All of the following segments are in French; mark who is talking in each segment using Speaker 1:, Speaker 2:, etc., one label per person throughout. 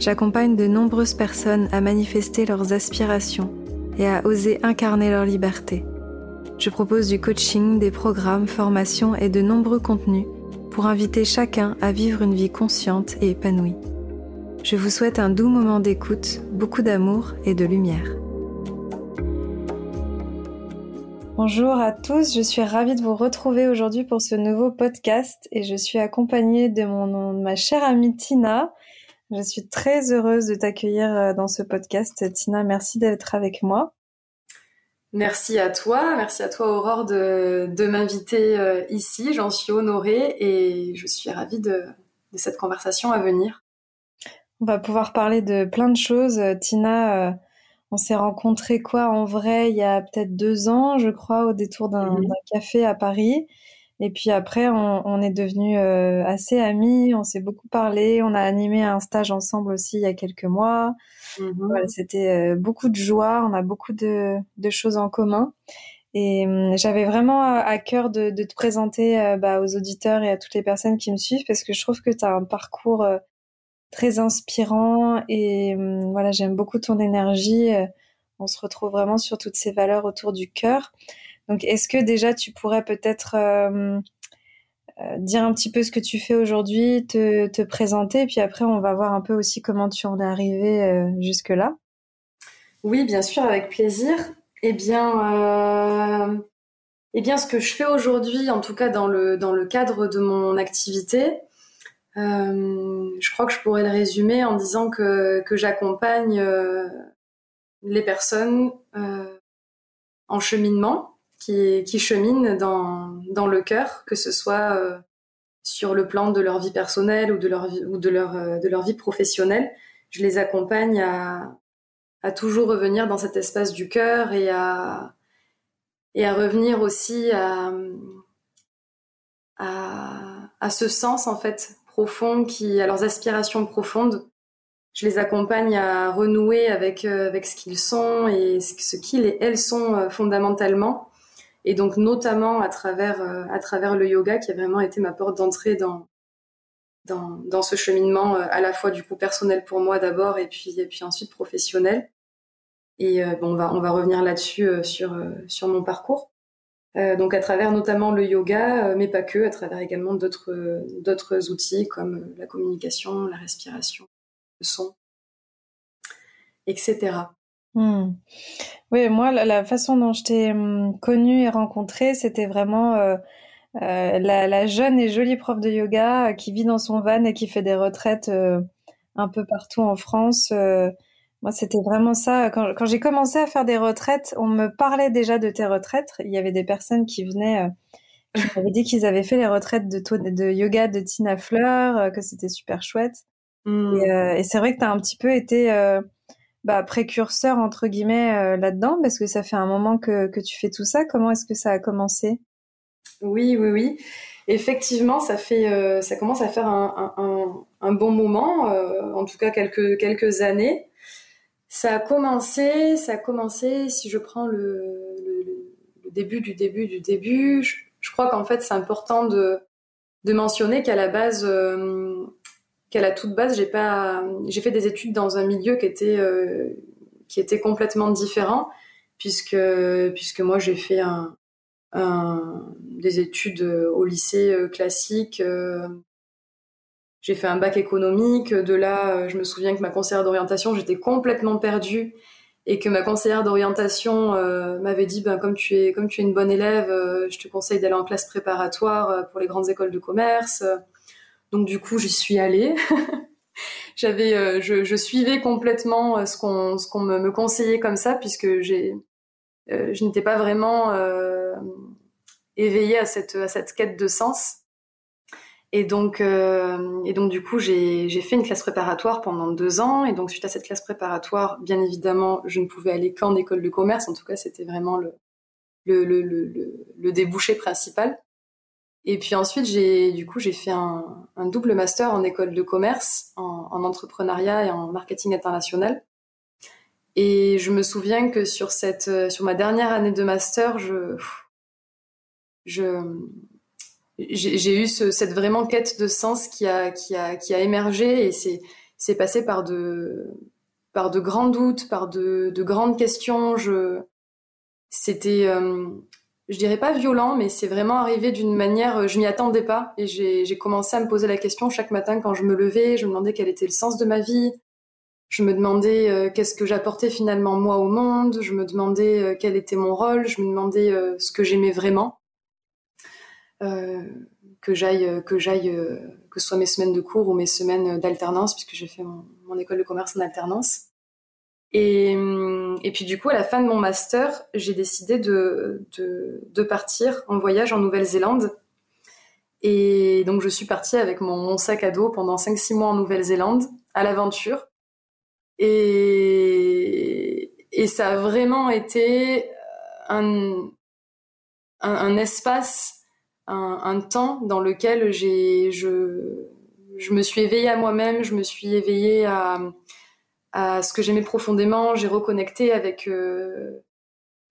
Speaker 1: j'accompagne de nombreuses personnes à manifester leurs aspirations et à oser incarner leur liberté. Je propose du coaching, des programmes, formations et de nombreux contenus pour inviter chacun à vivre une vie consciente et épanouie. Je vous souhaite un doux moment d'écoute, beaucoup d'amour et de lumière. Bonjour à tous, je suis ravie de vous retrouver aujourd'hui pour ce nouveau podcast et je suis accompagnée de, mon, de ma chère amie Tina je suis très heureuse de t'accueillir euh, dans ce podcast. Tina, merci d'être avec moi.
Speaker 2: Merci à toi, merci à toi Aurore de, de m'inviter euh, ici. J'en suis honorée et je suis ravie de, de, cette conversation à venir.
Speaker 1: On va pouvoir parler de plein de choses. Tina, euh, on s'est rencontrés quoi en vrai il y a peut-être deux ans, je crois, au détour d'un mhm. café à Paris. Et puis après, on, est devenus euh, assez amis, on s'est beaucoup parlé, on a animé un stage ensemble aussi il y a quelques mois. Mm-hmm. C'était euh, beaucoup de joie, on a beaucoup de, choses en commun. Et hum, j'avais vraiment à cœur de, te présenter euh, bah, aux auditeurs et à toutes les personnes qui me suivent parce que je trouve que tu as un parcours très inspirant et hum, voilà, j'aime beaucoup ton énergie. on se retrouve vraiment sur toutes ces valeurs autour du cœur. Donc, est-ce que déjà tu pourrais peut-être euh, euh, dire un petit peu ce que tu fais aujourd'hui, te, présenter, puis après on va voir un peu aussi comment tu en es arrivé euh, jusque-là?
Speaker 2: Oui, bien sûr, avec plaisir. Eh bien, eh bien, ce que je fais aujourd'hui, en tout cas dans le, cadre de mon activité, je crois que je pourrais le résumer en disant que j'accompagne les personnes en cheminement qui, cheminent dans, dans le cœur, que ce soit euh, sur le plan de leur vie personnelle ou de leur vie, ou de leur, euh, de leur vie professionnelle. Je les accompagne à, à toujours revenir dans cet espace du cœur et à, et à revenir aussi à, à, à ce sens en fait profond qui à leurs aspirations profondes je les accompagne à renouer avec euh, avec ce qu'ils sont et ce qu'ils et elles sont fondamentalement et donc notamment à travers euh, à travers le yoga qui a vraiment été ma porte d'entrée dans dans, dans ce cheminement euh, à la fois du coup personnel pour moi d'abord et puis et puis ensuite professionnel. Et euh, bon, on va on va revenir là-dessus sur sur mon parcours. donc à travers notamment le yoga, mais pas que, à travers également d'autres d'autres outils comme la communication, la respiration, le son, etc.
Speaker 1: Hmm. Oui, moi, la, façon dont je t'ai hum, connue et rencontrée, c'était vraiment euh, euh, la, jeune et jolie prof de yoga euh, qui vit dans son van et qui fait des retraites un peu partout en France. moi, c'était vraiment ça. Quand, j'ai commencé à faire des retraites, on me parlait déjà de tes retraites. Il y avait des personnes qui venaient, qui m'avaient dit qu'ils avaient fait les retraites de, de yoga de Tina Fleur, que c'était super chouette. Hmm. Et, et c'est vrai que tu as un petit peu été bah, précurseur entre guillemets euh, là-dedans parce que ça fait un moment que, que tu fais tout ça. Comment est-ce que ça a commencé?
Speaker 2: Oui, oui, oui. Effectivement, ça fait, euh, ça commence à faire un, un, bon moment, euh, en tout cas quelques quelques années. Ça a commencé, ça a commencé. Si je prends le, le, début du début du début, je, je crois qu'en fait c'est important de de mentionner qu'à la base qu'à la toute base, j'ai pas, j'ai fait des études dans un milieu qui était euh, qui était complètement différent, puisque puisque moi j'ai fait des études au lycée euh, classique. Euh, j'ai fait un bac économique. De là, je me souviens que ma conseillère d'orientation, j'étais complètement perdue et que ma conseillère d'orientation m'avait dit ben comme tu es comme tu es une bonne élève, je te conseille d'aller en classe préparatoire pour les grandes écoles de commerce. Donc du coup, j'y suis allée. J'avais, euh, je, suivais complètement euh, ce qu'on me, conseillait comme ça, puisque euh, je n'étais pas vraiment éveillée à cette à cette quête de sens. Et donc, et donc du coup, j'ai fait une classe préparatoire pendant deux ans. Et donc, suite à cette classe préparatoire, bien évidemment, je ne pouvais aller qu'en école de commerce. En tout cas, c'était vraiment le, le, le, le, débouché principal. Et puis ensuite, j'ai du coup, j'ai fait un, double master en école de commerce, en, en, entrepreneuriat et en marketing international. Et je me souviens que sur cette, sur ma dernière année de master, je, je, j'ai eu ce, cette vraiment quête de sens qui a, qui a, qui a émergé et c'est, c'est passé par de, par de grands doutes, par de, de grandes questions. Je, c'était, euh, je dirais pas violent, mais c'est vraiment arrivé d'une manière, je m'y attendais pas et j'ai, commencé à me poser la question chaque matin quand je me levais. Je me demandais quel était le sens de ma vie. Je me demandais euh, qu'est-ce que j'apportais finalement moi au monde. Je me demandais euh, quel était mon rôle. Je me demandais ce que j'aimais vraiment. Euh, que j'aille, euh, que j'aille, euh, que ce soit mes semaines de cours ou mes semaines d'alternance, puisque j'ai fait mon, école de commerce en alternance. Et, et, puis du coup, à la fin de mon master, j'ai décidé de, de, partir en voyage en Nouvelle-Zélande. Et donc je suis partie avec mon, sac à dos pendant 5-6 mois en Nouvelle-Zélande, à l'aventure. Et, et ça a vraiment été un, un, un espace un, temps dans lequel j'ai, je, je me suis éveillée à moi-même, je me suis éveillée à, à ce que j'aimais profondément, j'ai reconnecté avec, euh,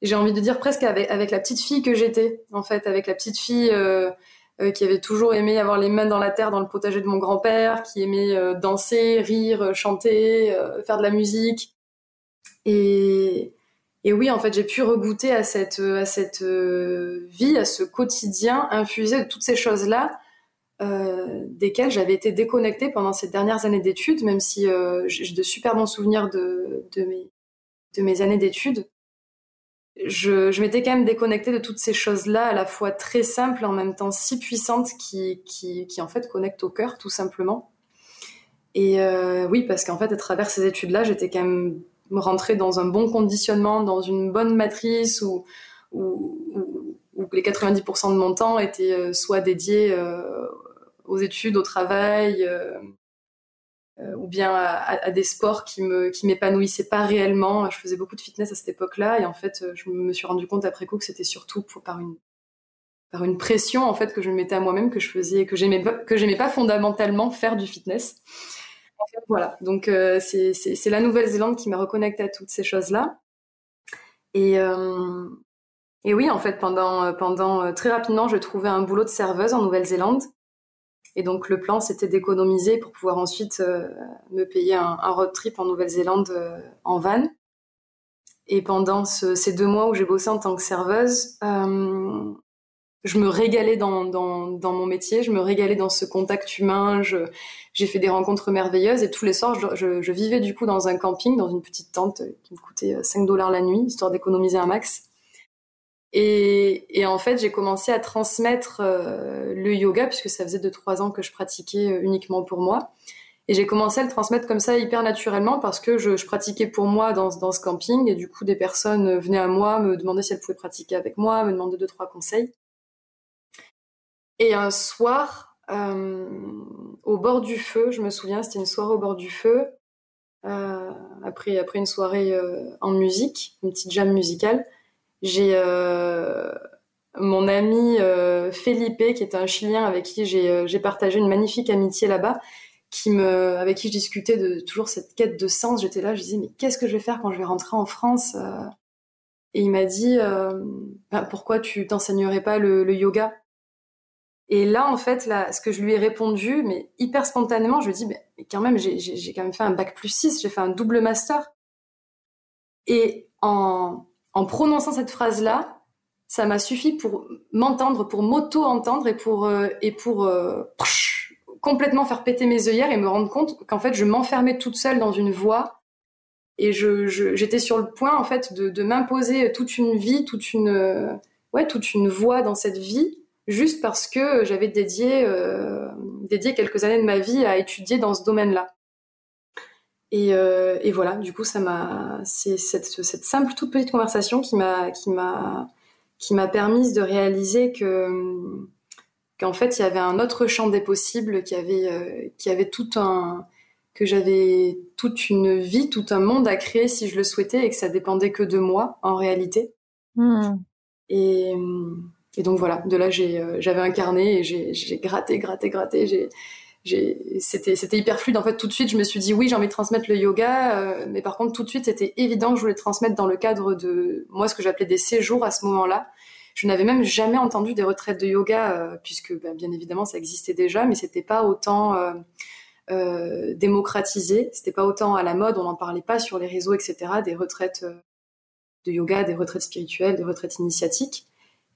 Speaker 2: j'ai envie de dire presque avec, la petite fille que j'étais, en fait, avec la petite fille euh, euh, qui avait toujours aimé avoir les mains dans la terre dans le potager de mon grand-père, qui aimait danser, rire, chanter, faire de la musique. Et, et oui, en fait, j'ai pu regoûter à cette, à cette vie, à ce quotidien infusé de toutes ces choses-là, euh, desquelles j'avais été déconnectée pendant ces dernières années d'études, même si euh, j'ai de super bons souvenirs de, mes, années d'études. Je, m'étais quand même déconnectée de toutes ces choses-là, à la fois très simples, en même temps si puissantes, qui, en fait connectent au cœur, tout simplement. Et euh, oui, parce qu'en fait, à travers ces études-là, j'étais quand même me rentrer dans un bon conditionnement, dans une bonne matrice où, les 90% de mon temps étaient soit dédiés aux études, au travail, euh, euh, ou bien à, des sports qui me qui m'épanouissaient pas réellement. Je faisais beaucoup de fitness à cette époque-là et en fait, je me suis rendu compte après coup que c'était surtout par une par une pression en fait que je mettais à moi-même que je faisais que j'aimais pas que j'aimais pas fondamentalement faire du fitness voilà, donc euh, c'est la Nouvelle-Zélande qui m'a reconnecté à toutes ces choses-là. Et, et oui, en fait, pendant, pendant très rapidement, je trouvais un boulot de serveuse en Nouvelle-Zélande. Et donc le plan, c'était d'économiser pour pouvoir ensuite me payer un, road trip en Nouvelle-Zélande en van. Et pendant ce, ces deux mois où j'ai bossé en tant que serveuse, euh, je me régalais dans, mon métier, je me régalais dans ce contact humain, j'ai fait des rencontres merveilleuses et tous les soirs, je, je, je, vivais du coup dans un camping, dans une petite tente qui me coûtait 5 dollars la nuit, histoire d'économiser un max. Et, en fait, j'ai commencé à transmettre euh, le yoga, puisque ça faisait de trois ans que je pratiquais euh, uniquement pour moi. Et j'ai commencé à le transmettre comme ça hyper naturellement parce que je, pratiquais pour moi dans, dans, ce camping et du coup des personnes venaient à moi me demander si elles pouvaient pratiquer avec moi, me deux trois conseils. Et un soir, euh, au bord du feu, je me souviens, c'était une soirée au bord du feu, euh, après, après une soirée euh, en musique, une petite jam musicale, j'ai euh, mon ami euh, Felipe, qui est un Chilien avec qui j'ai partagé une magnifique amitié là-bas, qui me, avec qui je discutais de toujours cette quête de sens. J'étais là, je disais mais qu'est-ce que je vais faire quand je vais rentrer en France Et il m'a dit ben, pourquoi tu t'enseignerais pas le, yoga? Et là, en fait, là, ce que je lui ai répondu, mais hyper spontanément, je lui ai dit, mais quand même, j'ai quand même fait un bac plus 6, j'ai fait un double master. Et en, en prononçant cette phrase-là, ça m'a suffi pour m'entendre, pour m'auto-entendre et pour, euh, et pour euh, complètement faire péter mes œillères et me rendre compte qu'en fait, je m'enfermais toute seule dans une voie et je, j'étais sur le point, en fait, de, de m'imposer toute une vie, toute une, euh, ouais, toute une voie dans cette vie juste parce que j'avais dédié, dédié quelques années de ma vie à étudier dans ce domaine-là. Et, euh, et, voilà, du coup, ça m'a, c'est cette, cette, simple toute petite conversation qui m'a, qui m'a, qui m'a permise de réaliser que qu'en fait il y avait un autre champ des possibles, qui avait, qui avait tout un, que j'avais toute une vie, tout un monde à créer si je le souhaitais et que ça dépendait que de moi en réalité. Hmm. Et, et, donc voilà, de là j'avais un carnet et j'ai gratté, gratté, gratté, j'ai c'était c'était hyper fluide. En fait tout de suite je me suis dit oui j'ai envie de transmettre le yoga euh, mais par contre tout de suite c'était évident que je voulais transmettre dans le cadre de moi ce que j'appelais des séjours à ce moment-là. Je n'avais même jamais entendu des retraites de yoga euh, puisque ben, bien évidemment ça existait déjà mais c'était pas autant euh, euh, démocratisé. C'était pas autant à la mode. On n'en parlait pas sur les réseaux etc des retraites de yoga des retraites spirituelles des retraites initiatiques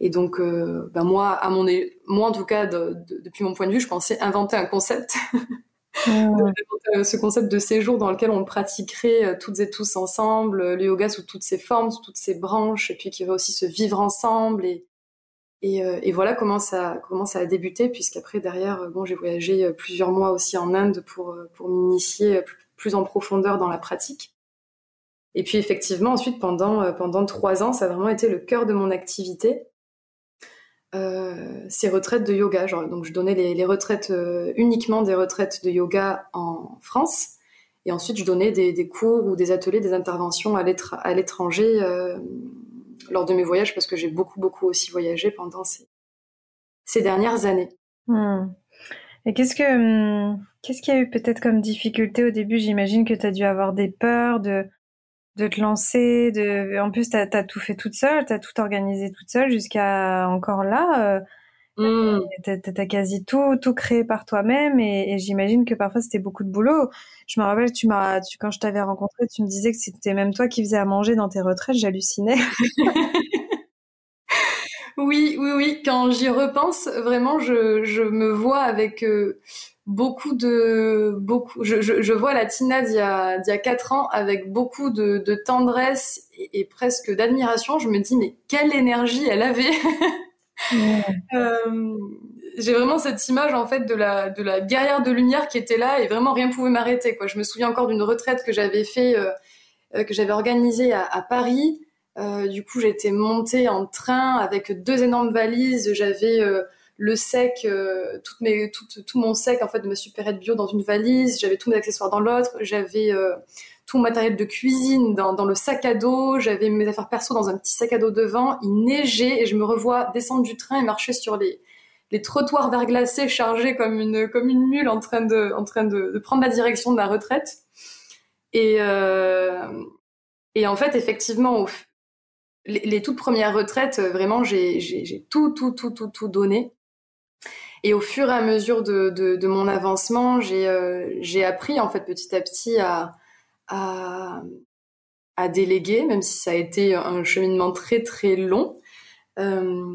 Speaker 2: et donc, euh, ben moi, à mon, moi en tout cas, depuis mon point de vue, je pensais inventer un concept, ce concept de séjour dans lequel on pratiquerait euh, toutes et tous ensemble, euh, le yoga sous toutes ses formes, sous toutes ses branches, et puis qui va aussi se vivre ensemble. Et, et, voilà comment ça, comment ça a débuté, puisqu'après derrière, bon, j'ai voyagé plusieurs mois aussi en Inde pour pour m'initier plus en profondeur dans la pratique. Et puis effectivement, ensuite, pendant, pendant trois ans, ça a vraiment été le cœur de mon activité. Euh, ces retraites de yoga. Genre, donc je donnais les, retraites euh, uniquement des retraites de yoga en France. Et ensuite, je donnais des, cours ou des ateliers, des interventions à l'étranger euh, lors de mes voyages parce que j'ai beaucoup, beaucoup aussi voyagé pendant ces, ces dernières années.
Speaker 1: Hmm. Et qu'est-ce que hmm, qu'est-ce qu'il y a eu peut-être comme difficulté au début? J'imagine que tu as dû avoir des peurs de de te lancer. De... En plus, tu as, tout fait toute seule, tu as tout organisé toute seule jusqu'à encore là. Euh, mmh. Tu as, quasi tout, tout créé par toi-même et, j'imagine que parfois c'était beaucoup de boulot. Je me rappelle, tu m'as, tu, quand je t'avais rencontré, tu me disais que c'était même toi qui faisais à manger dans tes retraites. J'hallucinais.
Speaker 2: oui, oui, oui. Quand j'y repense, vraiment, je, je me vois avec euh, beaucoup de beaucoup je, je, je, vois la Tina d'il y a d'il y a quatre ans avec beaucoup de, de tendresse et, presque d'admiration. Je me dis mais quelle énergie elle avait. Euh, j'ai vraiment cette image en fait de la de la guerrière de lumière qui était là et vraiment rien pouvait m'arrêter quoi. Je me souviens encore d'une retraite que j'avais fait euh, euh, que j'avais organisée à, à Paris. Euh, du coup j'étais montée en train avec deux énormes valises. J'avais le sec, euh, mes, tout, tout, mon sec en fait de ma supérette bio dans une valise, j'avais tous mes accessoires dans l'autre, j'avais euh, tout mon matériel de cuisine dans, le sac à dos, j'avais mes affaires perso dans un petit sac à dos devant, il neigeait et je me revois descendre du train et marcher sur les, les trottoirs verglacés chargés comme une, comme une mule en train de, en train de, prendre la direction de ma retraite. Et, euh, et en fait, effectivement, les, les, toutes premières retraites, vraiment, j'ai tout, tout, tout, tout, tout donné. Et au fur et à mesure de, de, de mon avancement, j'ai euh, j'ai appris en fait petit à petit à, à, à déléguer, même si ça a été un cheminement très très long. Euh,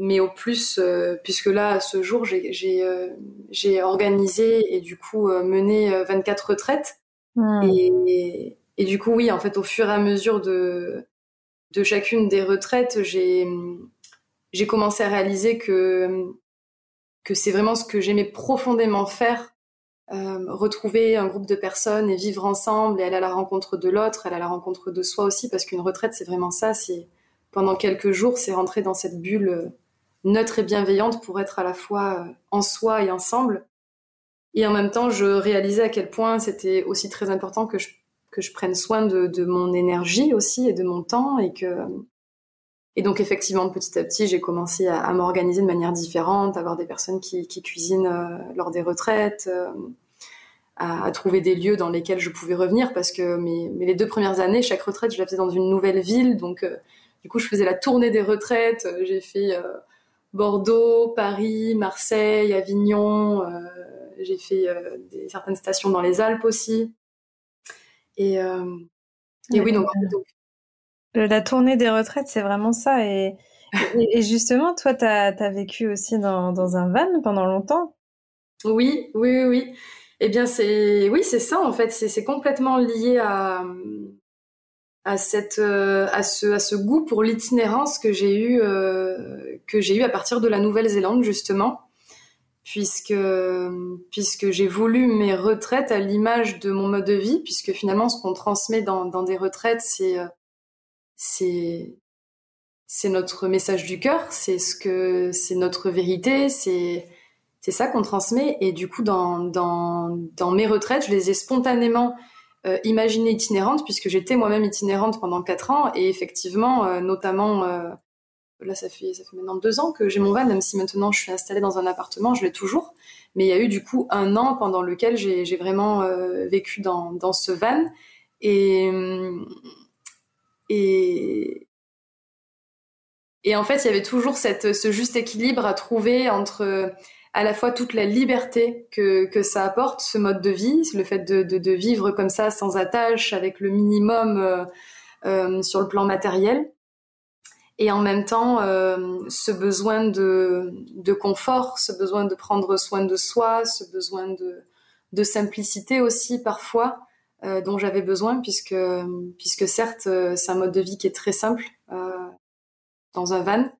Speaker 2: mais au plus, euh, puisque là, à ce jour, j'ai organisé et du coup mené 24 retraites. Hmm. Et, et, du coup, oui, en fait, au fur et à mesure de, de chacune des retraites, j'ai j'ai commencé à réaliser que que c'est vraiment ce que j'aimais profondément faire, euh, retrouver un groupe de personnes et vivre ensemble et aller à la rencontre de l'autre, aller à la rencontre de soi aussi, parce qu'une retraite, c'est vraiment ça, c'est pendant quelques jours, c'est rentrer dans cette bulle euh, neutre et bienveillante pour être à la fois euh, en soi et ensemble. Et en même temps, je réalisais à quel point c'était aussi très important que je, que je prenne soin de, de mon énergie aussi et de mon temps et que et donc effectivement, petit à petit, j'ai commencé à, m'organiser de manière différente, à avoir des personnes qui, cuisinent euh, lors des retraites, euh, à, trouver des lieux dans lesquels je pouvais revenir, parce que mes, les deux premières années, chaque retraite, je la faisais dans une nouvelle ville, donc euh, du coup, je faisais la tournée des retraites. J'ai fait Bordeaux, Paris, Marseille, Avignon. j'ai fait des, certaines stations dans les Alpes aussi. Et, et oui, donc, donc
Speaker 1: la tournée des retraites, c'est vraiment ça. Et, justement, toi, tu as, vécu aussi dans, un van pendant longtemps?
Speaker 2: Oui, oui, oui. Eh bien, c'est oui, c'est ça en fait. C'est complètement lié à à cette à ce à ce goût pour l'itinérance que j'ai eu euh, que j'ai eu à partir de la Nouvelle-Zélande justement, puisque puisque j'ai voulu mes retraites à l'image de mon mode de vie, puisque finalement ce qu'on transmet dans, dans des retraites, c'est euh, c'est c'est notre message du cœur, c'est ce que c'est notre vérité, c'est c'est ça qu'on transmet. Et du coup, dans, dans, dans mes retraites, je les ai spontanément euh, imaginées itinérantes, puisque j'étais moi-même itinérante pendant quatre ans. Et effectivement, euh, notamment, euh, là, ça fait, ça fait maintenant deux ans que j'ai mon van, même si maintenant je suis installée dans un appartement, je l'ai toujours. Mais il y a eu du coup un an pendant lequel j'ai vraiment vécu dans, dans ce van. Et, et, et en fait, il y avait toujours cette, ce juste équilibre à trouver entre à la fois toute la liberté que, que ça apporte, ce mode de vie, le fait de, de, vivre comme ça, sans attache, avec le minimum euh, euh, sur le plan matériel, et en même temps euh, ce besoin de, de confort, ce besoin de prendre soin de soi, ce besoin de simplicité aussi parfois, euh, dont j'avais besoin, puisque, puisque certes, euh, c'est un mode de vie qui est très simple euh, dans un van,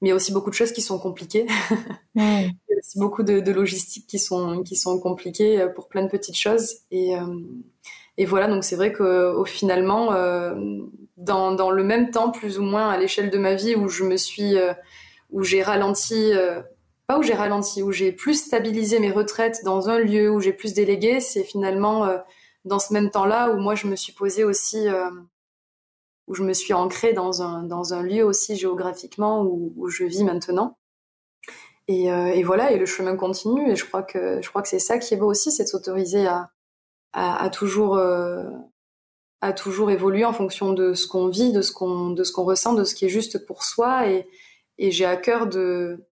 Speaker 2: mais il y a aussi beaucoup de choses qui sont compliquées. il y a aussi beaucoup de, de logistiques qui sont, qui sont compliquées pour plein de petites choses. Et, euh, et voilà, donc c'est vrai qu'au finalement, euh, dans, dans le même temps, plus ou moins à l'échelle de ma vie, où je me suis, où j'ai ralenti, pas où j'ai ralenti, où j'ai plus stabilisé mes retraites dans un lieu, où j'ai plus délégué, c'est finalement dans ce même temps-là où moi je me suis posé aussi où je me suis ancrée dans un, dans un lieu aussi géographiquement où, je vis maintenant. Et, euh, et, voilà, et le chemin continue. Et je crois que je crois que c'est ça qui est beau aussi, c'est de s'autoriser à, à, toujours euh, à toujours évoluer en fonction de ce qu'on vit, de ce qu'on de ce qu'on ressent, de ce qui est juste pour soi. Et j'ai à cœur de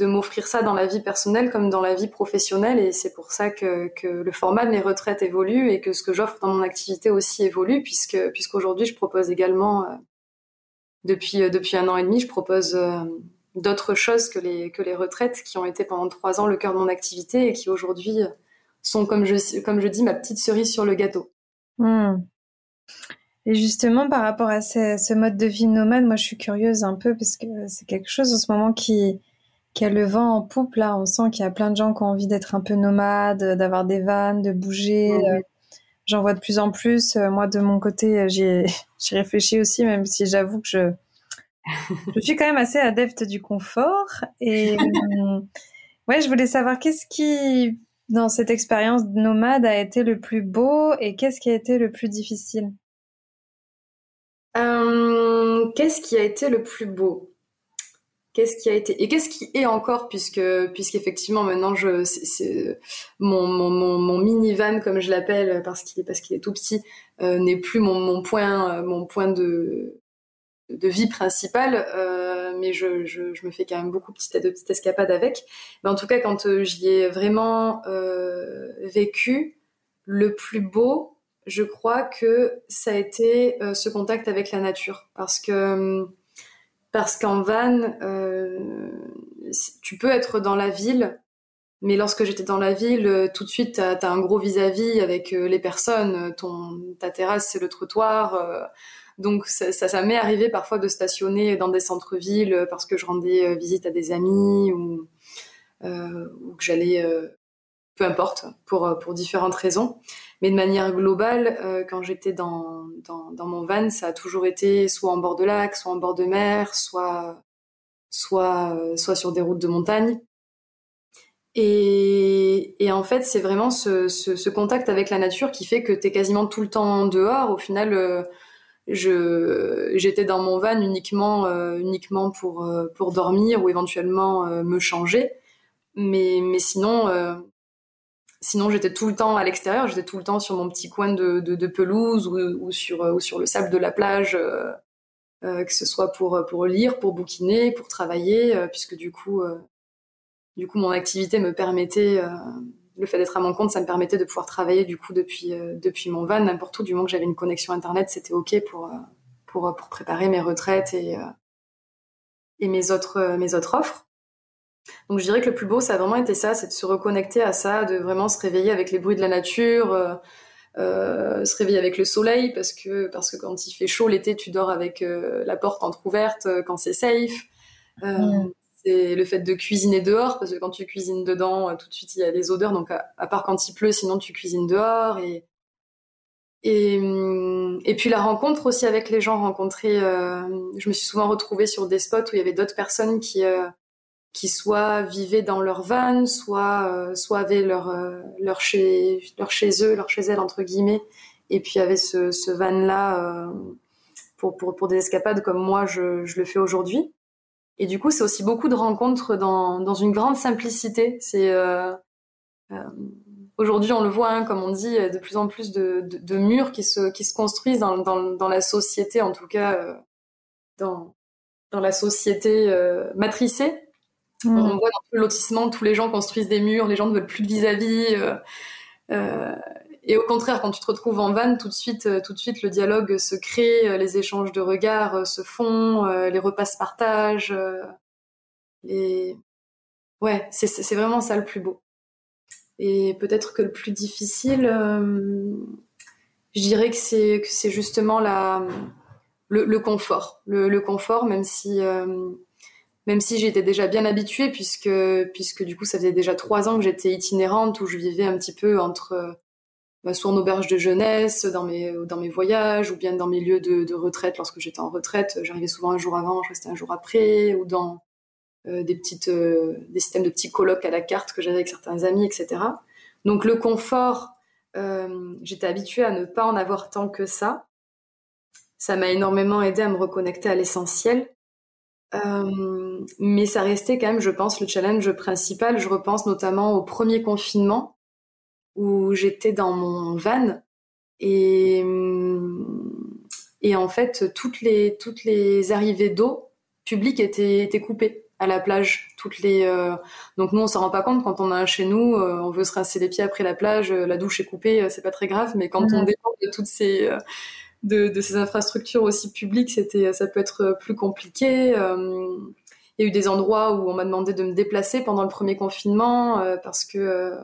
Speaker 2: de m'offrir ça dans la vie personnelle comme dans la vie professionnelle et c'est pour ça que, que, le format de mes retraites évolue et que ce que j'offre dans mon activité aussi évolue puisque puisqu'aujourd'hui je propose également euh, depuis euh, depuis un an et demi je propose euh, d'autres choses que les que les retraites qui ont été pendant trois ans le cœur de mon activité et qui aujourd'hui sont comme je comme je dis ma petite cerise sur le gâteau.
Speaker 1: Mmh. Et justement, par rapport à ce, ce, mode de vie nomade, moi, je suis curieuse un peu parce que c'est quelque chose en ce moment qui, qui a le vent en poupe là. On sent qu'il y a plein de gens qui ont envie d'être un peu nomades, d'avoir des vannes, de bouger. Mmh. J'en vois de plus en plus. Euh, moi, de mon côté, j'y ai, réfléchi aussi, même si j'avoue que je, je suis quand même assez adepte du confort. Et ouais, je voulais savoir qu'est-ce qui, dans cette expérience nomade, a été le plus beau et qu'est-ce qui a été le plus difficile?
Speaker 2: Euh, Qu'est-ce qui a été le plus beau? Qu'est-ce qui a été et qu'est-ce qui est encore puisque puisqu'effectivement maintenant mon, mon, mon, minivan comme je l'appelle parce qu'il est parce qu'il est tout petit euh, n'est plus mon, point euh, mon point de de vie principale euh, mais je, je, me fais quand même beaucoup de petites escapades avec. Mais en tout cas quand j'y ai vraiment vécu le plus beau je crois que ça a été ce contact avec la nature. Parce que parce qu'en van, euh, tu peux être dans la ville, mais lorsque j'étais dans la ville, euh, tout de suite, tu as, un gros vis-à-vis -vis avec euh, les personnes, ton, ta terrasse, c'est le trottoir. Euh, donc ça, ça, ça m'est arrivé parfois de stationner dans des centres-villes parce que je rendais visite à des amis ou, ou que j'allais peu importe, pour, pour différentes raisons. Mais de manière globale, euh, quand j'étais dans, dans, mon van, ça a toujours été soit en bord de lac, soit en bord de mer, soit, soit, euh, soit sur des routes de montagne. Et, et en fait, c'est vraiment ce, ce, contact avec la nature qui fait que tu es quasiment tout le temps dehors. Au final, euh, je j'étais dans mon van uniquement euh, uniquement pour euh, pour dormir ou éventuellement euh, me changer mais mais sinon Sinon, j'étais tout le temps à l'extérieur, j'étais tout le temps sur mon petit coin de, de, pelouse ou, sur, ou sur le sable de la plage, euh, euh, que ce soit pour, pour lire, pour bouquiner, pour travailler, euh, puisque du coup, euh, du coup, mon activité me permettait, euh, le fait d'être à mon compte, ça me permettait de pouvoir travailler du coup depuis, euh, depuis mon van, n'importe où, du moment que j'avais une connexion internet, c'était ok pour, pour, pour préparer mes retraites et, et mes autres, mes autres offres. Donc je dirais que le plus beau, ça a vraiment été ça, c'est de se reconnecter à ça, de vraiment se réveiller avec les bruits de la nature, euh, euh, se réveiller avec le soleil, parce que parce que quand il fait chaud l'été, tu dors avec euh, la porte entrouverte quand c'est safe. Mm. C'est le fait de cuisiner dehors, parce que quand tu cuisines dedans, tout de suite il y a des odeurs. Donc à, à part quand il pleut, sinon tu cuisines dehors et Et, et puis la rencontre aussi avec les gens rencontrés. je me suis souvent retrouvée sur des spots où il y avait d'autres personnes qui qui soit vivaient dans leur van, soit soit avaient leur leur chez leur chez eux, leur chez elles entre guillemets, et puis avait ce, van là pour, pour des escapades comme moi je, le fais aujourd'hui. Et du coup, c'est aussi beaucoup de rencontres dans, une grande simplicité. Euh, euh, aujourd'hui, on le voit, hein, comme on dit, de plus en plus de, murs qui se construisent dans, la société, en tout cas euh, dans dans la société euh, matricée. Mmh. On voit dans le lotissement, tous les gens construisent des murs, les gens ne veulent plus de vis-à-vis. -vis, et au contraire, quand tu te retrouves en van, tout de suite, euh, tout de suite, le dialogue se crée, euh, les échanges de regards euh, se font, les repas se partagent. Et ouais, c'est vraiment ça le plus beau. Et peut-être que le plus difficile, je dirais que c'est que c'est justement la le, le confort, le, le, confort, même si même si j'étais déjà bien habituée puisque puisque du coup ça faisait déjà trois ans que j'étais itinérante où je vivais un petit peu entre bah, soit en auberge de jeunesse, dans mes, dans mes voyages, ou bien dans mes lieux de, retraite lorsque j'étais en retraite. J'arrivais souvent un jour avant, je restais un jour après, ou dans euh, des petites, euh, des systèmes de petits colloques à la carte que j'avais avec certains amis, etc. Donc le confort, euh, j'étais habituée à ne pas en avoir tant que ça. Ça m'a énormément aidé à me reconnecter à l'essentiel. Euh, mais ça restait quand même, je pense, le challenge principal. Je repense notamment au premier confinement où j'étais dans mon van et et en fait toutes les toutes les arrivées d'eau publiques étaient étaient coupées à la plage toutes les euh... donc nous on s'en rend pas compte quand on a chez nous euh, on veut se rincer les pieds après la plage euh, la douche est coupée euh, c'est pas très grave mais quand mmh. on dépend de toutes ces de, ces infrastructures aussi publiques c'était ça peut être plus compliqué. Il y a eu des endroits où on m'a demandé de me déplacer pendant le premier confinement parce que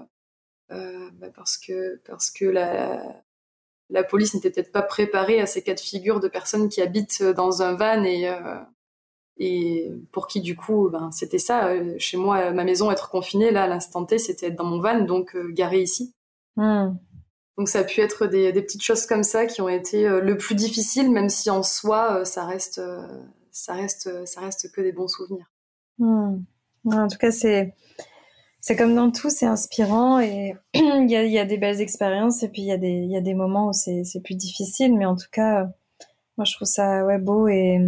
Speaker 2: euh, bah parce que parce que la, la police n'était peut-être pas préparée à ces cas de figure de personnes qui habitent dans un van et euh, et pour qui du coup ben c'était ça. Euh, chez moi ma maison être confinée là à l'instant T c'était être dans mon van donc euh, garé ici. Mmh. Donc ça a pu être des, des, petites choses comme ça qui ont été euh, le plus difficile même si en soi ça reste ça reste ça reste que des bons souvenirs
Speaker 1: mmh. en tout cas c'est c'est comme dans tout, c'est inspirant et il y a, y a, des belles expériences et puis il y, a des, y a des moments où c'est plus difficile, mais en tout cas, moi je trouve ça ouais, beau et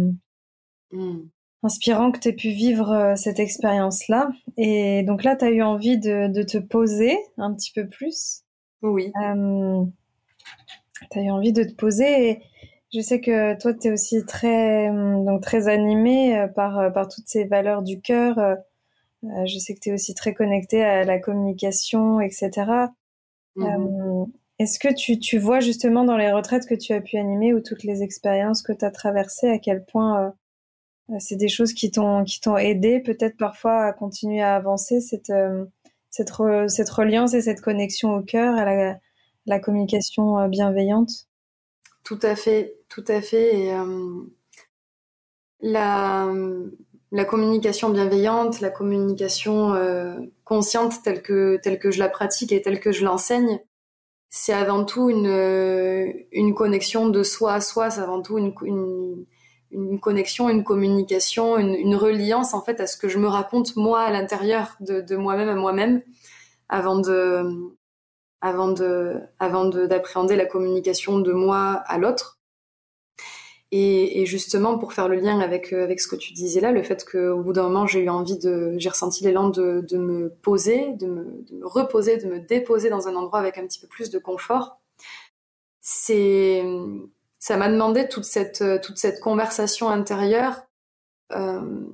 Speaker 1: mm. inspirant que tu aies pu vivre euh, cette expérience-là. Et donc là, tu as eu envie de, de, te poser un petit peu plus.
Speaker 2: Oui.
Speaker 1: Euh, tu as eu envie de te poser et je sais que toi, tu es aussi très, donc, très animé euh, par, par toutes ces valeurs du cœur euh, je sais que tu es aussi très connecté à la communication, etc. Mmh. Euh, est-ce que tu, tu, vois justement dans les retraites que tu as pu animer ou toutes les expériences que tu as traversées, à quel point euh, c'est des choses qui t'ont qui t'ont aidé peut-être parfois à continuer à avancer cette cette, cette reliance et cette connexion au cœur, à la, communication bienveillante
Speaker 2: Tout à fait, tout à fait. Euh, la la communication bienveillante, la communication euh, consciente telle que telle que je la pratique et telle que je l'enseigne, c'est avant tout une euh, une connexion de soi à soi, c'est avant tout une, une connexion, une communication, une, reliance en fait à ce que je me raconte moi à l'intérieur de, moi-même à moi-même avant de avant de avant d'appréhender la communication de moi à l'autre. Et, et, justement, pour faire le lien avec euh, avec ce que tu disais là, le fait qu'au bout d'un moment, j'ai eu envie de, j'ai ressenti l'élan de, de me poser, de me, de me reposer, de me déposer dans un endroit avec un petit peu plus de confort. C'est, ça m'a demandé toute cette toute cette conversation intérieure euh,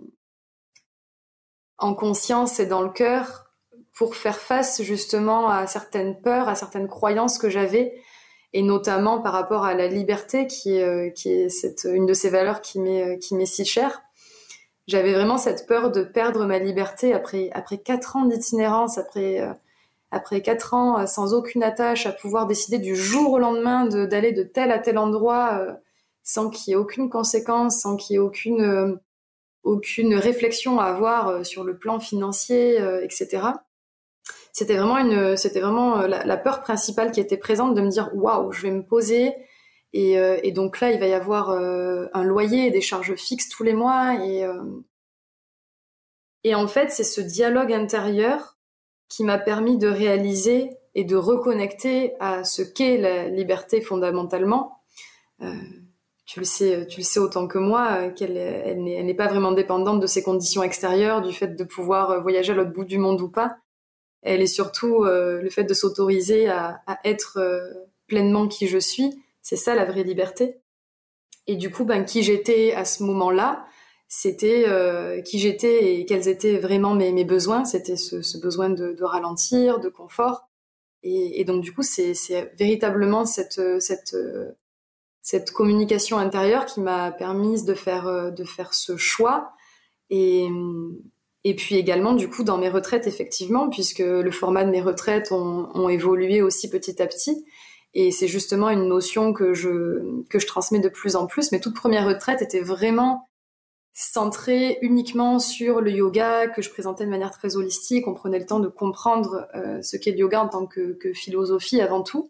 Speaker 2: en conscience et dans le cœur pour faire face justement à certaines peurs, à certaines croyances que j'avais et notamment par rapport à la liberté qui euh, qui est cette, une de ces valeurs qui m'est, euh, si chère. J'avais vraiment cette peur de perdre ma liberté après, après quatre ans d'itinérance, après, euh, après quatre ans sans aucune attache, à pouvoir décider du jour au lendemain de, d'aller de tel à tel endroit sans qu'il y ait aucune conséquence, sans qu'il y ait aucune, aucune réflexion à avoir sur le plan financier, etc c'était vraiment une, vraiment euh, la, peur principale qui était présente de me dire waouh, je vais me poser. Et, euh, donc là il va y avoir euh, un loyer des charges fixes tous les mois. Et et en fait c'est ce dialogue intérieur qui m'a permis de réaliser et de reconnecter à ce qu'est la liberté fondamentalement. tu le sais, tu le sais autant que moi, qu'elle elle n'est pas vraiment dépendante de ces conditions extérieures, du fait de pouvoir voyager à l'autre bout du monde ou pas elle est surtout euh, le fait de s'autoriser à, être euh, pleinement qui je suis. C'est ça la vraie liberté. Et du coup, ben, qui j'étais à ce moment-là, c'était euh, qui j'étais et quels étaient vraiment mes, besoins. C'était ce, besoin de, ralentir, de confort. Et, donc du coup, c'est véritablement cette, cette, cette communication intérieure qui m'a permis de faire, de faire ce choix. Et, et puis également, du coup, dans mes retraites, effectivement, puisque le format de mes retraites ont, évolué aussi petit à petit. Et c'est justement une notion que je, que je transmets de plus en plus. Mes toutes premières retraites étaient vraiment centrées uniquement sur le yoga, que je présentais de manière très holistique. On prenait le temps de comprendre euh, ce qu'est le yoga en tant que, philosophie avant tout,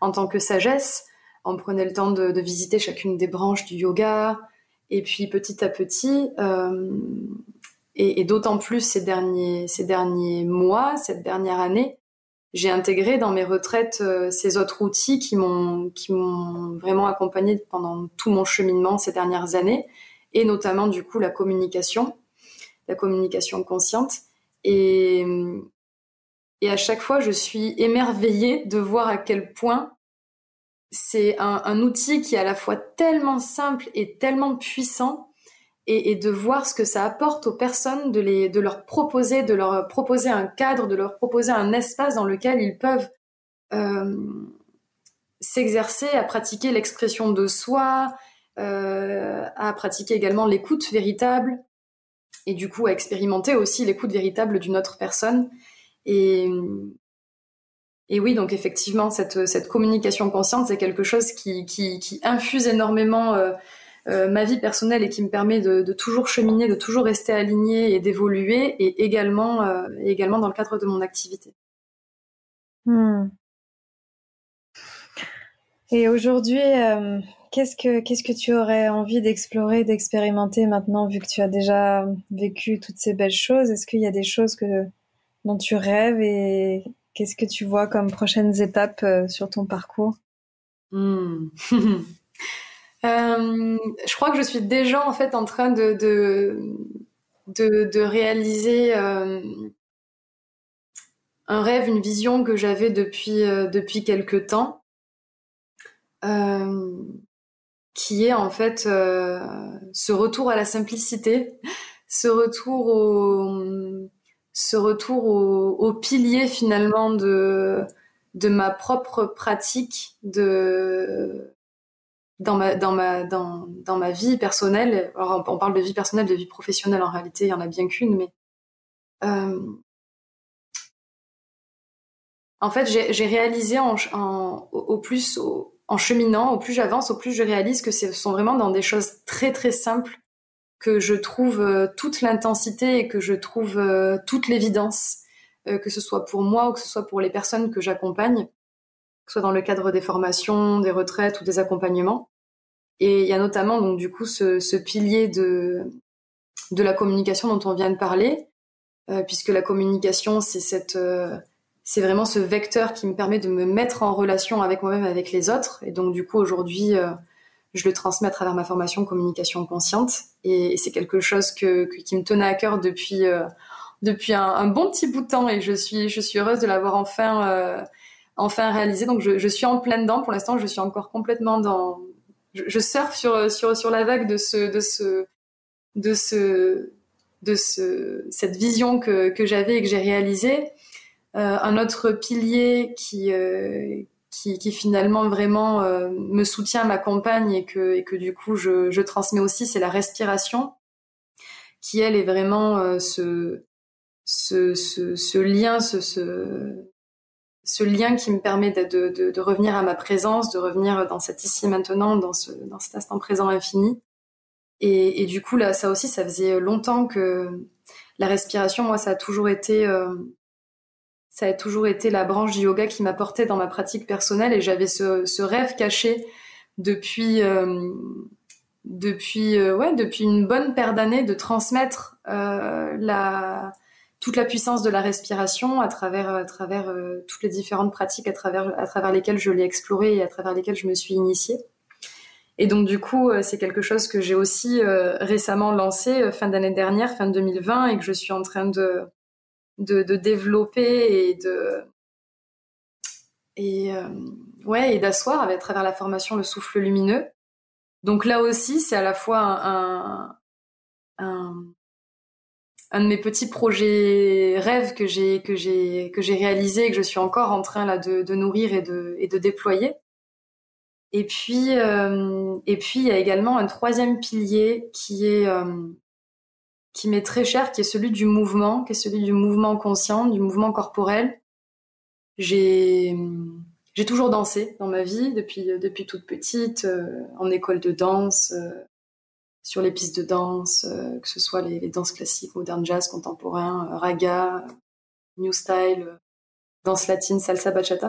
Speaker 2: en tant que sagesse. On prenait le temps de, visiter chacune des branches du yoga. Et puis petit à petit, euh, et, d'autant plus ces derniers, ces derniers mois, cette dernière année, j'ai intégré dans mes retraites euh, ces autres outils qui m'ont qui m'ont vraiment accompagné pendant tout mon cheminement ces dernières années et notamment du coup la communication la communication consciente. Et et à chaque fois je suis émerveillée de voir à quel point c'est un, outil qui est à la fois tellement simple et tellement puissant et, de voir ce que ça apporte aux personnes, de, les, de leur proposer, de leur proposer un cadre, de leur proposer un espace dans lequel ils peuvent euh, s'exercer à pratiquer l'expression de soi, à pratiquer également l'écoute véritable, et du coup à expérimenter aussi l'écoute véritable d'une autre personne. Et, et oui, donc effectivement, cette, cette communication consciente, c'est quelque chose qui, qui, infuse énormément euh, euh, ma vie personnelle et qui me permet de, toujours cheminer, de toujours rester aligné et d'évoluer, et également, euh, également dans le cadre de mon activité.
Speaker 1: Hmm. Et aujourd'hui, euh, qu'est-ce que qu'est-ce que tu aurais envie d'explorer, d'expérimenter maintenant, vu que tu as déjà vécu toutes ces belles choses? Est-ce qu'il y a des choses que dont tu rêves et qu'est-ce que tu vois comme prochaines étapes sur ton parcours?
Speaker 2: Hmm. Euh, je crois que je suis déjà en fait en train de de, réaliser euh, un rêve, une vision que j'avais depuis euh, depuis quelque temps, qui est en fait ce retour à la simplicité, ce retour au pilier finalement de ma propre pratique de dans ma vie personnelle. Alors on parle de vie personnelle de vie professionnelle en réalité il y en a bien qu'une mais euh, en fait j'ai réalisé au plus en cheminant au plus j'avance au plus je réalise que ce sont vraiment dans des choses très très simples que je trouve euh, toute l'intensité et que je trouve euh, toute l'évidence que ce soit pour moi ou que ce soit pour les personnes que j'accompagne que ce soit dans le cadre des formations, des retraites ou des accompagnements. Et il y a notamment donc du coup ce, pilier de de la communication dont on vient de parler, euh, puisque la communication c'est cette euh, c'est vraiment ce vecteur qui me permet de me mettre en relation avec moi-même, avec les autres. Et donc du coup aujourd'hui euh, je le transmets à travers ma formation communication consciente, et, c'est quelque chose que, qui me tenait à cœur depuis depuis un, bon petit bout de temps, et je suis je suis heureuse de l'avoir enfin enfin réalisé. Donc je, je, suis en plein dedans. Pour l'instant, je suis encore complètement dans. Je, je surfe sur sur sur la vague de ce de ce de ce de ce cette vision que que j'avais et que j'ai réalisée. Euh, un autre pilier qui euh, qui, finalement vraiment euh, me soutient, m'accompagne et que, que du coup je, transmets aussi, c'est la respiration, qui elle est vraiment ce, ce, ce, lien, ce, ce, lien qui me permet de, de, revenir à ma présence, de revenir dans cet ici maintenant, dans, ce, dans cet instant présent infini. Et, du coup, là, ça aussi, ça faisait longtemps que la respiration, moi, ça a toujours été, ça a toujours été la branche du yoga qui m'apportait dans ma pratique personnelle et j'avais ce, rêve caché depuis euh, depuis euh, ouais depuis une bonne paire d'années de transmettre euh, la toute la puissance de la respiration à travers à travers toutes les différentes pratiques à travers à travers lesquelles je l'ai exploré et à travers lesquelles je me suis initiée. Et donc du coup, c'est quelque chose que j'ai aussi récemment lancé fin d'année dernière, fin 2020, et que je suis en train de de, développer et de euh, et d'asseoir à travers la formation le souffle lumineux. Donc là aussi, c'est à la fois un, de mes petits projets rêves que j'ai que j'ai que j'ai réalisé et que je suis encore en train de, nourrir et de et de déployer. Et puis euh, et puis il y a également un troisième pilier qui est euh, qui m'est très cher, qui est celui du mouvement, qui est celui du mouvement conscient, du mouvement corporel. J'ai j'ai toujours dansé dans ma vie depuis depuis toute petite, euh, en école de danse, euh, sur les pistes de danse, euh, que ce soit les, les, danses classiques, modern jazz, contemporain, raga, new style, danse latine, salsa, bachata,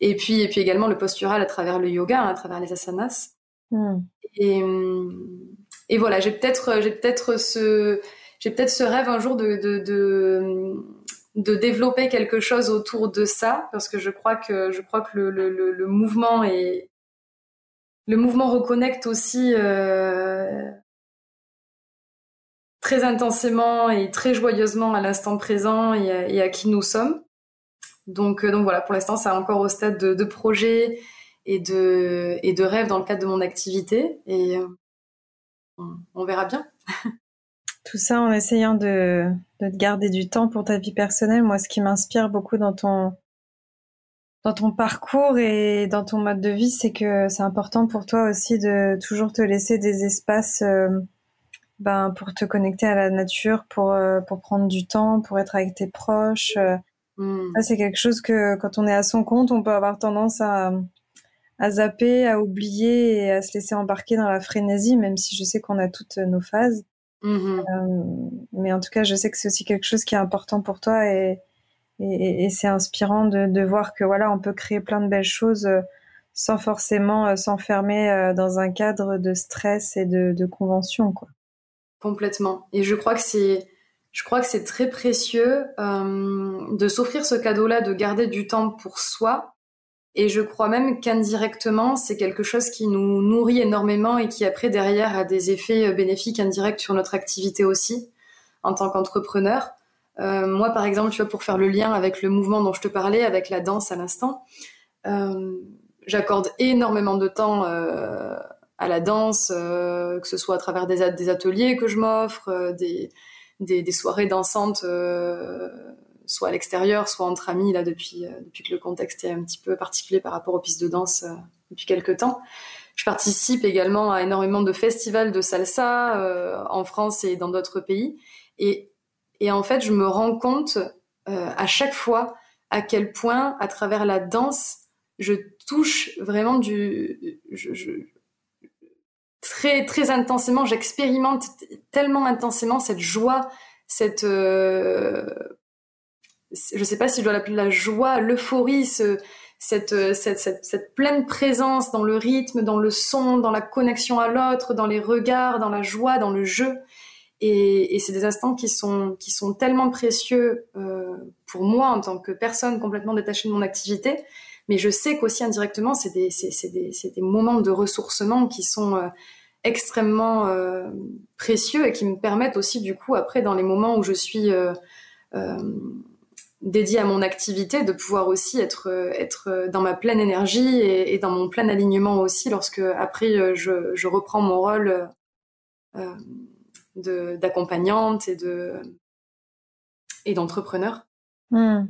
Speaker 2: et puis et puis également le postural à travers le yoga, hein, à travers les asanas. Hmm. Et et voilà, j'ai peut-être j'ai peut-être ce j'ai peut-être ce rêve un jour de, de, de, de, développer quelque chose autour de ça, parce que je crois que, je crois que le, le, le mouvement est, le mouvement reconnecte aussi euh, très intensément et très joyeusement à l'instant présent et à, qui nous sommes. Donc, euh, donc voilà, pour l'instant, c'est encore au stade de, de, projet et de, et de rêve dans le cadre de mon activité. Et euh, on verra bien.
Speaker 1: Tout ça en essayant de, de te garder du temps pour ta vie personnelle. Moi, ce qui m'inspire beaucoup dans ton, dans ton parcours et dans ton mode de vie, c'est que c'est important pour toi aussi de toujours te laisser des espaces euh, ben, pour te connecter à la nature, pour, euh, pour prendre du temps, pour être avec tes proches. Mm. Ça, c'est quelque chose que quand on est à son compte, on peut avoir tendance à, à zapper, à oublier et à se laisser embarquer dans la frénésie, même si je sais qu'on a toutes nos phases. Mmh euh, mais en tout cas, je sais que c'est aussi quelque chose qui est important pour toi et, et, et c'est inspirant de, de, voir que voilà, on peut créer plein de belles choses euh, sans forcément euh, s'enfermer dans un cadre de stress et de, de convention, quoi.
Speaker 2: Complètement. Et je crois que c'est, je crois que c'est très précieux euh, de s'offrir ce cadeau-là, de garder du temps pour soi et je crois même qu'indirectement, c'est quelque chose qui nous nourrit énormément et qui après derrière a des effets euh, bénéfiques indirects sur notre activité aussi en tant qu'entrepreneur. Euh, moi, par exemple, tu vois, pour faire le lien avec le mouvement dont je te parlais, avec la danse à l'instant, euh, j'accorde énormément de temps à la danse, que ce soit à travers des, ateliers que je m'offre, des, des, soirées dansantes soit à l'extérieur, soit entre amis, là, depuis, euh, depuis que le contexte est un petit peu particulier par rapport aux pistes de danse euh, depuis quelques temps. Je participe également à énormément de festivals de salsa euh, en France et dans d'autres pays. Et, et en fait, je me rends compte à chaque fois à quel point, à travers la danse, je touche vraiment du... Très, très intensément, j'expérimente tellement intensément cette joie, cette je sais pas si je dois l'appeler la joie, l'euphorie, ce, cette, cette, cette, pleine présence dans le rythme, dans le son, dans la connexion à l'autre, dans les regards, dans la joie, dans le jeu. Et, c'est des instants qui sont, qui sont tellement précieux euh, pour moi en tant que personne complètement détachée de mon activité. Mais je sais qu'aussi indirectement, c'est des, des, des, moments de ressourcement qui sont euh, extrêmement euh, précieux et qui me permettent aussi, du coup, après, dans les moments où je suis euh, euh, dédié à mon activité, de pouvoir aussi être être dans ma pleine énergie et, dans mon plein alignement aussi lorsque après je, je reprends mon rôle euh, d'accompagnante et de et d'entrepreneur.
Speaker 1: Hmm.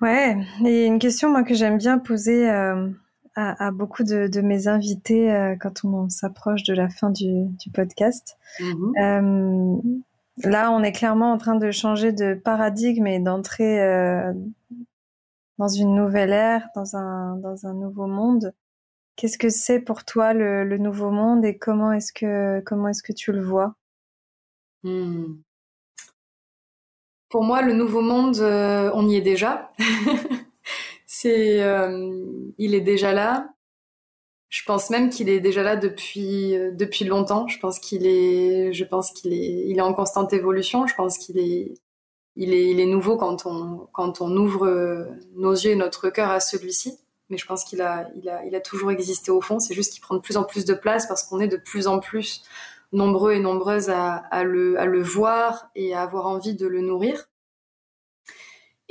Speaker 1: Ouais, et une question moi que j'aime bien poser euh, à, à, beaucoup de, de mes invités euh, quand on s'approche de la fin du, du podcast. Mm-hmm. Là, on est clairement en train de changer de paradigme et d'entrer euh, dans une nouvelle ère, dans un, dans un nouveau monde. Qu'est-ce que c'est pour toi le, nouveau monde et comment est-ce que comment est-ce que tu le vois?
Speaker 2: Hmm. Pour moi, le nouveau monde, on y est déjà. c'est, il est déjà là. Je pense même qu'il est déjà là depuis depuis longtemps. Je pense qu'il est, je pense qu'il est, il est en constante évolution. Je pense qu'il est, il est, il est nouveau quand on quand on ouvre nos yeux et notre cœur à celui-ci mais je pense qu'il a, il a, il a toujours existé au fond. C'est juste qu'il prend de plus en plus de place parce qu'on est de plus en plus nombreux et nombreuses à, à, le, à le voir et à avoir envie de le nourrir.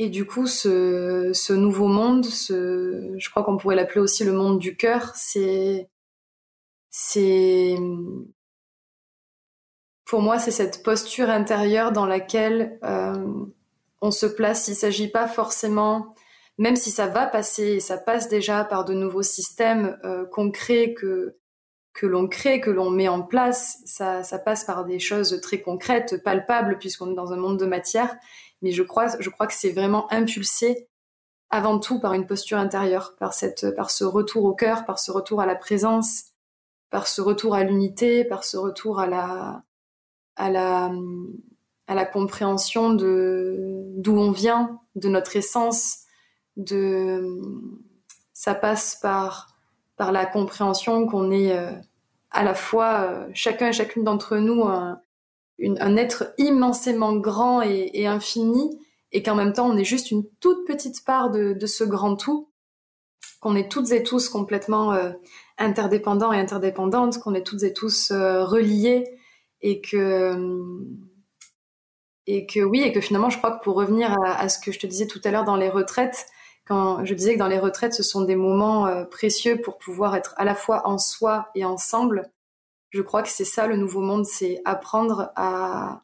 Speaker 2: Et du coup, ce, nouveau monde, je crois qu'on pourrait l'appeler aussi le monde du cœur, c'est, pour moi, c'est cette posture intérieure dans laquelle euh, on se place. Il ne s'agit pas forcément même si ça va passer, ça passe déjà par de nouveaux systèmes euh, concrets que que l'on crée, que l'on met en place, ça, ça passe par des choses très concrètes, palpables, puisqu'on est dans un monde de matière. Mais je crois, que c'est vraiment impulsé avant tout par une posture intérieure, par cette, par ce retour au cœur, par ce retour à la présence, par ce retour à l'unité, par ce retour à la, à la, à la compréhension d'où on vient, de notre essence, de ça passe par par la compréhension qu'on est euh, à la fois euh, chacun et chacune d'entre nous un, être immensément grand et, infini et qu'en même temps on est juste une toute petite part de, ce grand tout qu'on est toutes et tous complètement euh, interdépendants et interdépendantes qu'on est toutes et tous reliés et que et que oui et que finalement je crois que pour revenir à, à ce que je te disais tout à l'heure dans les retraites quand je disais que dans les retraites, ce sont des moments euh, précieux pour pouvoir être à la fois en soi et ensemble. Je crois que c'est ça le nouveau monde, c'est apprendre à,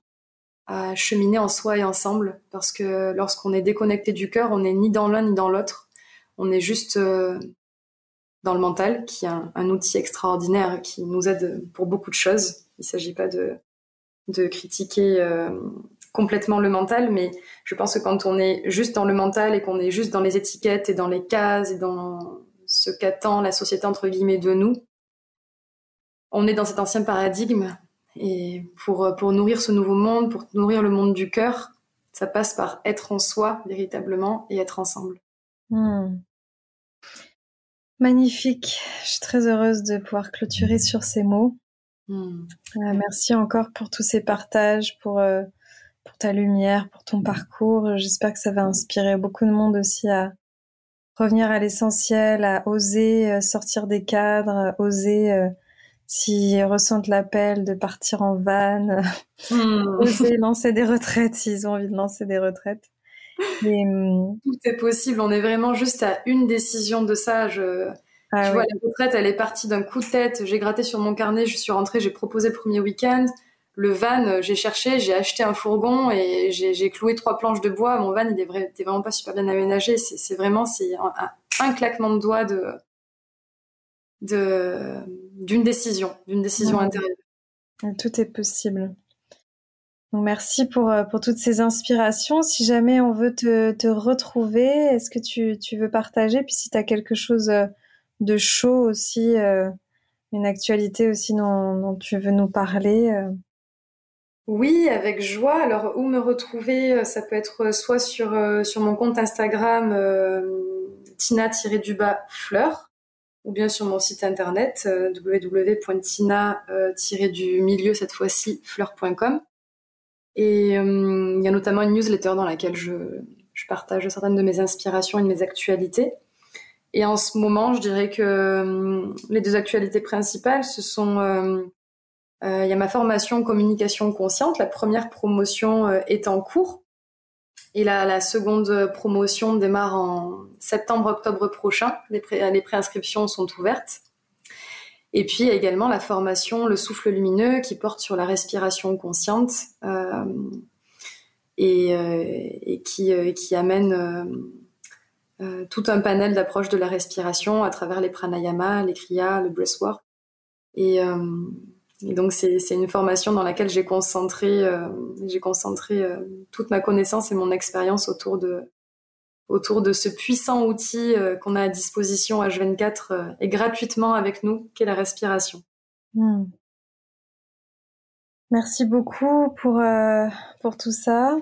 Speaker 2: cheminer en soi et ensemble. Parce que lorsqu'on est déconnecté du cœur, on n'est ni dans l'un ni dans l'autre. On est juste euh, dans le mental, qui est un, outil extraordinaire qui nous aide pour beaucoup de choses. Il ne s'agit pas de, de critiquer euh, complètement le mental, mais je pense que quand on est juste dans le mental et qu'on est juste dans les étiquettes et dans les cases et dans ce qu'attend la société entre guillemets de nous, on est dans cet ancien paradigme. Et pour, pour nourrir ce nouveau monde, pour nourrir le monde du cœur, ça passe par être en soi véritablement et être ensemble.
Speaker 1: Hmm. Magnifique. Je suis très heureuse de pouvoir clôturer sur ces mots. Hmm. Euh, merci encore pour tous ces partages, pour euh, pour ta lumière, pour ton parcours. J'espère que ça va inspirer beaucoup de monde aussi à revenir à l'essentiel, à oser euh, sortir des cadres, oser euh, s'ils ressentent l'appel de partir en van, hmm. oser lancer des retraites s'ils ont envie de lancer des retraites.
Speaker 2: Hum, Tout est possible, on est vraiment juste à une décision de ça. Je, ah tu vois, la retraite, elle est partie d'un coup de tête. J'ai gratté sur mon carnet, je suis rentrée, j'ai proposé le premier week-end le van, euh, j'ai cherché, j'ai acheté un fourgon et j'ai cloué trois planches de bois. Mon van, il est, vraiment pas super bien aménagé. C'est vraiment c'est un, claquement de doigts de d'une décision, d'une décision intérieure.
Speaker 1: Tout est possible. merci pour, euh, pour toutes ces inspirations. Si jamais on veut te, retrouver, est-ce que tu, veux partager? Puis si tu as quelque chose euh, de chaud aussi, une actualité aussi dont tu veux nous parler
Speaker 2: oui, avec joie. Alors, où me retrouver euh, Ça peut être euh, soit sur, euh, sur mon compte Instagram tina-du-bas fleur, ou bien sur mon site internet www.tina-du-milieu, cette fois-ci, fleur.com. Et il y a notamment une newsletter dans laquelle je, partage certaines de mes inspirations et de mes actualités. Et en ce moment, je dirais que les deux actualités principales, ce sont euh, il y a ma formation communication consciente. La première promotion euh, est en cours. Et la, la, seconde promotion démarre en septembre-octobre prochain. Les, pré, préinscriptions sont ouvertes. Et puis également la formation Le souffle lumineux qui porte sur la respiration consciente euh, et, euh, et, qui, euh, amène tout un panel d'approches de la respiration à travers les pranayamas, les kriyas, le breathwork. Et donc c'est une formation dans laquelle j'ai concentré, euh, concentré euh, toute ma connaissance et mon expérience autour de autour de ce puissant outil euh, qu'on a à disposition H24 et gratuitement avec nous, qu'est la respiration. Hmm.
Speaker 1: Merci beaucoup pour pour tout ça.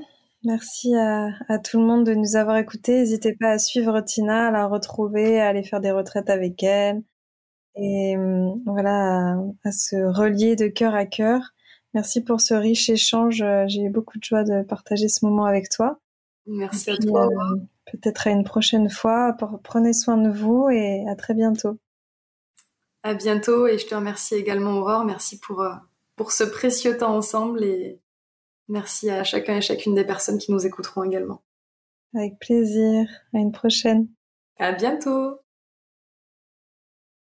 Speaker 1: Merci à, tout le monde de nous avoir écoutés. N'hésitez pas à suivre Tina, à la retrouver, à aller faire des retraites avec elle. Et hum, voilà, à, se relier de cœur à cœur. Merci pour ce riche échange. J'ai eu beaucoup de joie de partager ce moment avec toi.
Speaker 2: Merci à toi. Euh,
Speaker 1: peut-être à une prochaine fois. Prenez soin de vous et à très bientôt.
Speaker 2: À bientôt et je te remercie également Aurore. Merci pour, euh, pour ce précieux temps ensemble et merci à chacun et chacune des personnes qui nous écouteront également.
Speaker 1: Avec plaisir. À une prochaine.
Speaker 2: À bientôt.